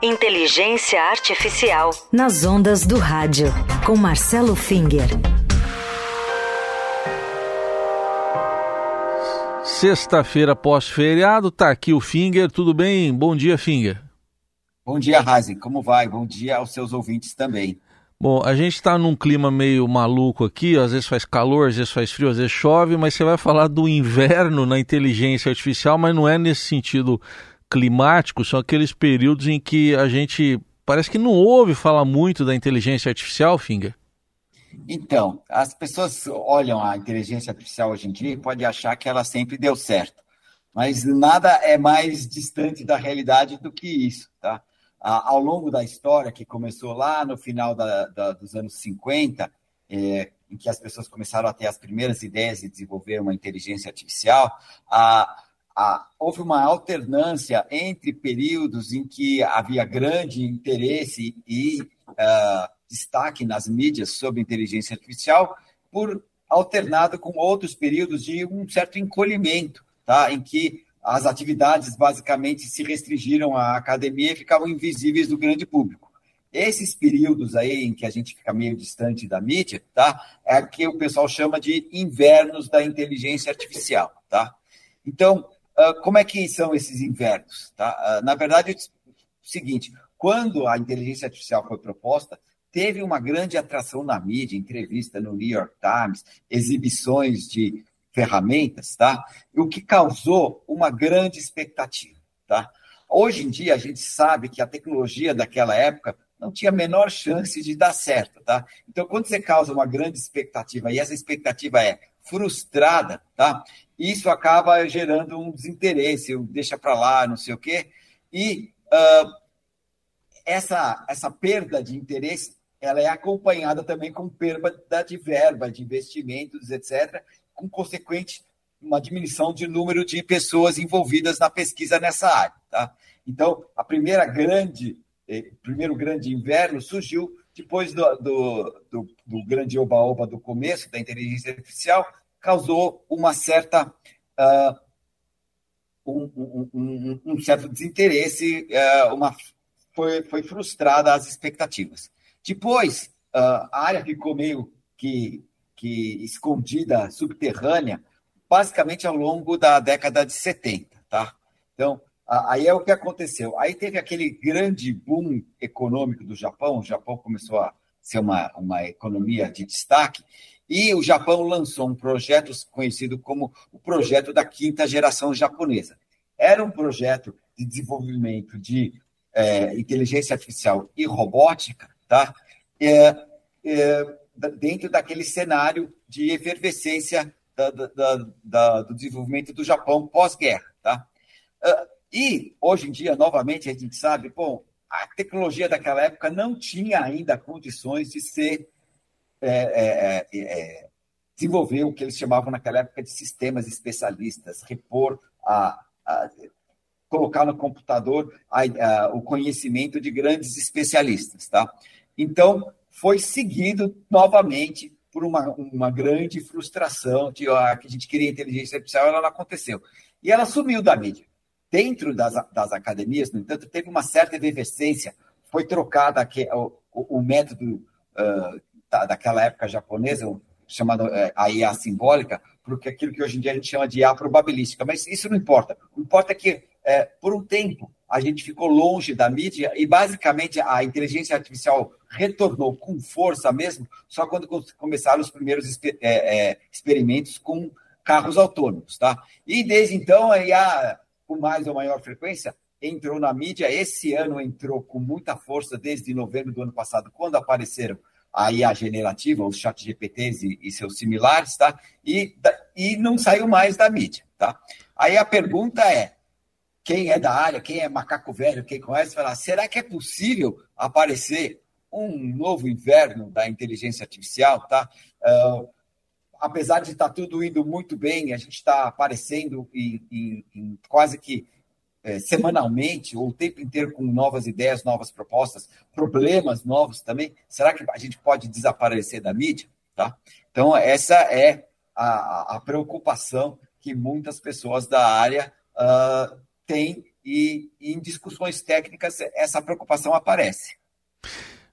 Inteligência Artificial. Nas ondas do rádio. Com Marcelo Finger. Sexta-feira pós-feriado, tá aqui o Finger. Tudo bem? Bom dia, Finger. Bom dia, Razi. Como vai? Bom dia aos seus ouvintes também. Bom, a gente está num clima meio maluco aqui, às vezes faz calor, às vezes faz frio, às vezes chove, mas você vai falar do inverno na inteligência artificial, mas não é nesse sentido climático são aqueles períodos em que a gente parece que não ouve falar muito da inteligência artificial, Finger. Então, as pessoas olham a inteligência artificial hoje em dia e podem achar que ela sempre deu certo. Mas nada é mais distante da realidade do que isso. Tá? Ao longo da história, que começou lá no final da, da, dos anos 50, é, em que as pessoas começaram a ter as primeiras ideias de desenvolver uma inteligência artificial, a, houve uma alternância entre períodos em que havia grande interesse e uh, destaque nas mídias sobre inteligência artificial, por alternado com outros períodos de um certo encolhimento, tá? em que as atividades basicamente se restringiram à academia e ficavam invisíveis do grande público. Esses períodos aí em que a gente fica meio distante da mídia, tá? É que o pessoal chama de invernos da inteligência artificial, tá? Então, ah, como é que são esses invernos? Tá? Uh, na verdade, é o seguinte: quando a inteligência artificial foi proposta, teve uma grande atração na mídia, entrevista no New York Times, exibições de ferramentas, tá? O que causou uma grande expectativa, tá? Hoje em dia a gente sabe que a tecnologia daquela época não tinha a menor chance de dar certo, tá? Então, quando você causa uma grande expectativa e essa expectativa é frustrada, tá? Isso acaba gerando um desinteresse, deixa para lá, não sei o quê. E uh, essa, essa perda de interesse ela é acompanhada também com perda de verba, de investimentos, etc., com consequente uma diminuição de número de pessoas envolvidas na pesquisa nessa área. Tá? Então, a primeira grande, eh, primeiro grande inverno surgiu depois do, do, do, do grande oba-oba do começo da inteligência artificial, causou uma certa. Uh, um, um, um, um, certo desinteresse, uh, uma, foi, foi frustrada as expectativas. Depois, uh, a área ficou meio que, que escondida, subterrânea, basicamente ao longo da década de 70. Tá? Então, aí é o que aconteceu. Aí teve aquele grande boom econômico do Japão, o Japão começou a ser uma, uma economia de destaque, e o Japão lançou um projeto conhecido como o projeto da quinta geração japonesa. Era um projeto de desenvolvimento de é, inteligência artificial e robótica, tá? É, é, dentro daquele cenário de efervescência da, da, da, do desenvolvimento do Japão pós-guerra, tá? E hoje em dia, novamente, a gente sabe, bom, a tecnologia daquela época não tinha ainda condições de ser é, é, é, é, desenvolver o que eles chamavam naquela época de sistemas especialistas, repor, a, a colocar no computador a, a, o conhecimento de grandes especialistas. Tá? Então, foi seguido novamente por uma, uma grande frustração de ah, que a gente queria inteligência artificial, ela não aconteceu. E ela sumiu da mídia. Dentro das, das academias, no entanto, teve uma certa efervescência, foi trocada o, o, método uh, da, daquela época japonesa, chamado é, a IA simbólica, porque aquilo que hoje em dia a gente chama de IA probabilística. Mas isso não importa. O que importa é que, é, por um tempo, a gente ficou longe da mídia e, basicamente, a inteligência artificial retornou com força mesmo só quando começaram os primeiros é, é, experimentos com carros autônomos. Tá? E, desde então, a IA, com mais ou maior frequência, entrou na mídia. Esse ano entrou com muita força, desde novembro do ano passado, quando apareceram a IA generativa, os chat GPTs e, e, seus similares, tá? E, e não saiu mais da mídia, tá? Aí a pergunta é, quem é da área, quem é macaco velho, quem conhece, fala, será que é possível aparecer um novo inverno da inteligência artificial, tá? Uh, apesar de estar tá tudo indo muito bem, a gente está aparecendo em, em, em quase que é, semanalmente, ou o tempo inteiro com novas ideias, novas propostas, problemas novos também, será que a gente pode desaparecer da mídia? Tá? Então, essa é a, a preocupação que muitas pessoas da área uh, têm e, e em discussões técnicas essa preocupação aparece.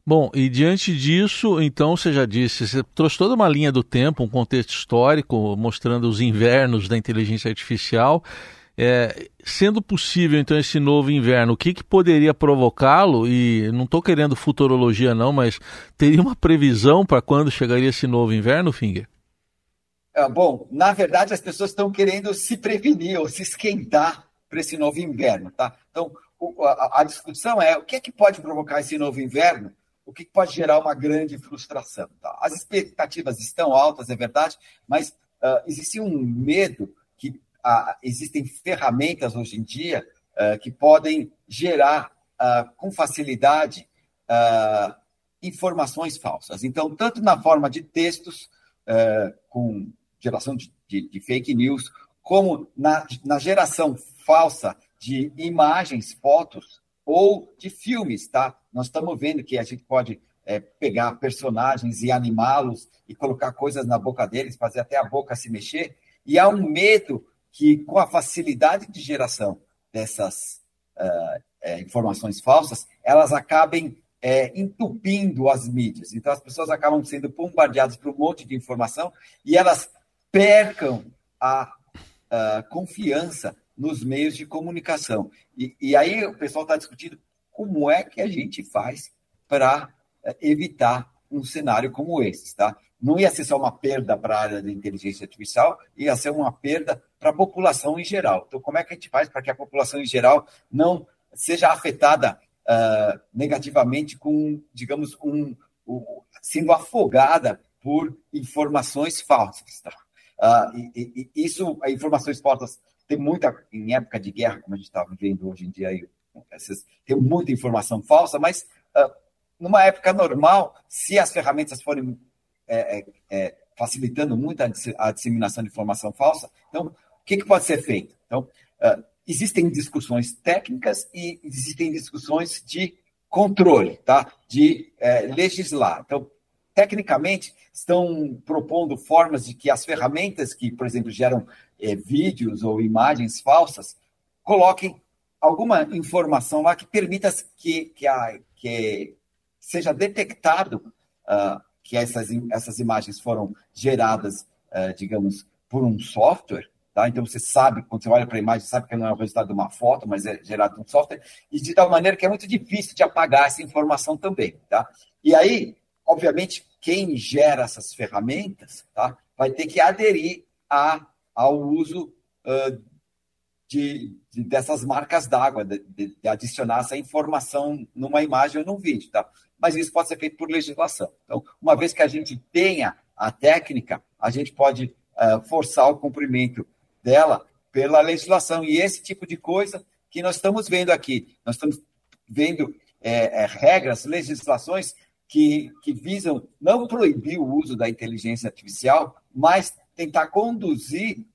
Bom, e diante disso, então você já disse, você trouxe toda uma linha do tempo, um contexto histórico, mostrando os invernos da inteligência artificial. É, sendo possível, então, esse novo inverno, o que, que poderia provocá-lo? E não estou querendo futurologia, não, mas teria uma previsão para quando chegaria esse novo inverno, Finger? É, bom, na verdade, as pessoas estão querendo se prevenir ou se esquentar para esse novo inverno, tá? Então, a, a, discussão é o que é que pode provocar esse novo inverno, o que, que pode gerar uma grande frustração. Tá? As expectativas estão altas, é verdade, mas uh, existe um medo ah, existem ferramentas hoje em dia ah, que podem gerar com facilidade informações falsas. Então, tanto na forma de textos, com geração de, de, de, fake news, como na, na geração falsa de imagens, fotos ou de filmes, tá? Nós estamos vendo que a gente pode é, pegar personagens e animá-los e colocar coisas na boca deles, fazer até a boca se mexer. E há um medo que, com a facilidade de geração dessas uh, é, informações falsas, elas acabem é, entupindo as mídias. Então, as pessoas acabam sendo bombardeadas por um monte de informação e elas percam a, a confiança nos meios de comunicação. E, e aí o pessoal está discutindo como é que a gente faz para evitar um cenário como esse, tá? não ia ser só uma perda para a área da inteligência artificial, ia ser uma perda para a população em geral. Então, como é que a gente faz para que a população em geral não seja afetada uh, negativamente com, digamos, um, um, sendo afogada por informações falsas? Tá? Uh, e, e, isso, informações falsas, tem muita, em época de guerra, como a gente está vivendo hoje em dia, aí, tem muita informação falsa, mas uh, numa época normal, se as ferramentas forem é, é, é, facilitando muito a, a, disseminação de informação falsa. Então, o que, que pode ser feito? Então, uh, existem discussões técnicas e existem discussões de controle, tá? de é, legislar. Então, tecnicamente, estão propondo formas de que as ferramentas que, por exemplo, geram é, vídeos ou imagens falsas, coloquem alguma informação lá que permita que, que, a, que seja detectado uh, que essas, essas imagens foram geradas, uh, digamos, por um software, tá? Então você sabe, quando você olha para a imagem, sabe que não é o resultado de uma foto, mas é gerado por um software, e de tal maneira que é muito difícil de apagar essa informação também, tá? E aí, obviamente, quem gera essas ferramentas, tá? Vai ter que aderir a, ao uso uh, de, de, dessas marcas d'água, de, de, adicionar essa informação numa imagem ou num vídeo, tá? mas isso pode ser feito por legislação. Então, uma vez que a gente tenha a técnica, a gente pode uh, forçar o cumprimento dela pela legislação. E esse tipo de coisa que nós estamos vendo aqui. Nós estamos vendo é, é, regras, legislações que, que visam não proibir o uso da inteligência artificial, mas tentar conduzir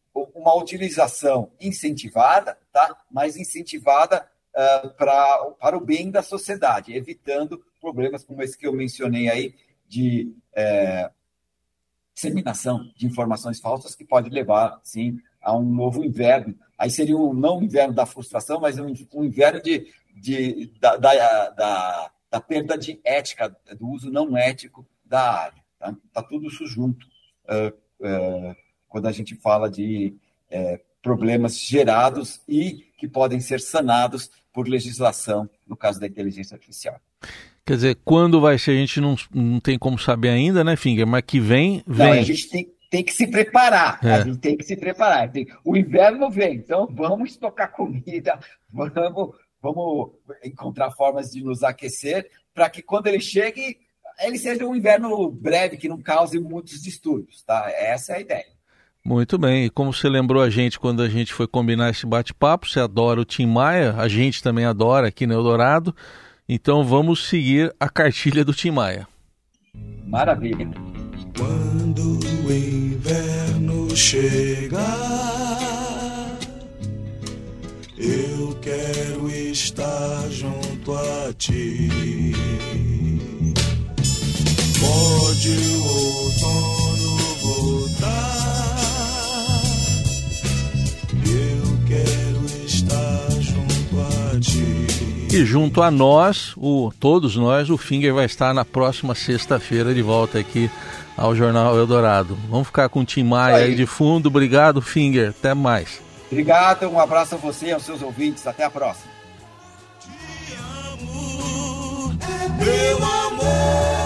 uma utilização incentivada, tá? mas incentivada uh, pra, para o bem da sociedade, evitando problemas como esse que eu mencionei aí, de é, disseminação de informações falsas, que pode levar, sim, a um novo inverno. Aí seria um, não inverno da frustração, mas um, um inverno de, de, da, da, da, da, perda de ética, do uso não ético da área. Está tá tudo isso junto uh, uh, quando a gente fala de uh, problemas gerados e que podem ser sanados por legislação, no caso da inteligência artificial. Quer dizer, quando vai ser, a gente não, não tem como saber ainda, né, Finger? Mas que vem, vem. Não, a gente tem, tem que se preparar. É. A gente tem que se preparar. Tem, o inverno vem, então vamos estocar comida, vamos, vamos encontrar formas de nos aquecer para que quando ele chegue, ele seja um inverno breve, que não cause muitos distúrbios, tá? Essa é a ideia. Muito bem, e como você lembrou a gente quando a gente foi combinar esse bate-papo, você adora o Tim Maia, a gente também adora aqui no Eldorado. Então vamos seguir a cartilha do Tim Maia. Maravilha. Quando o inverno chegar, eu quero estar junto a ti. Pode o E junto a nós, o, todos nós, o Finger vai estar na próxima sexta-feira de volta aqui ao Jornal Eldorado. Vamos ficar com o Tim Maia aí. aí de fundo. Obrigado, Finger. Até mais. Obrigado, um abraço a você e aos seus ouvintes. Até a próxima. Meu amor.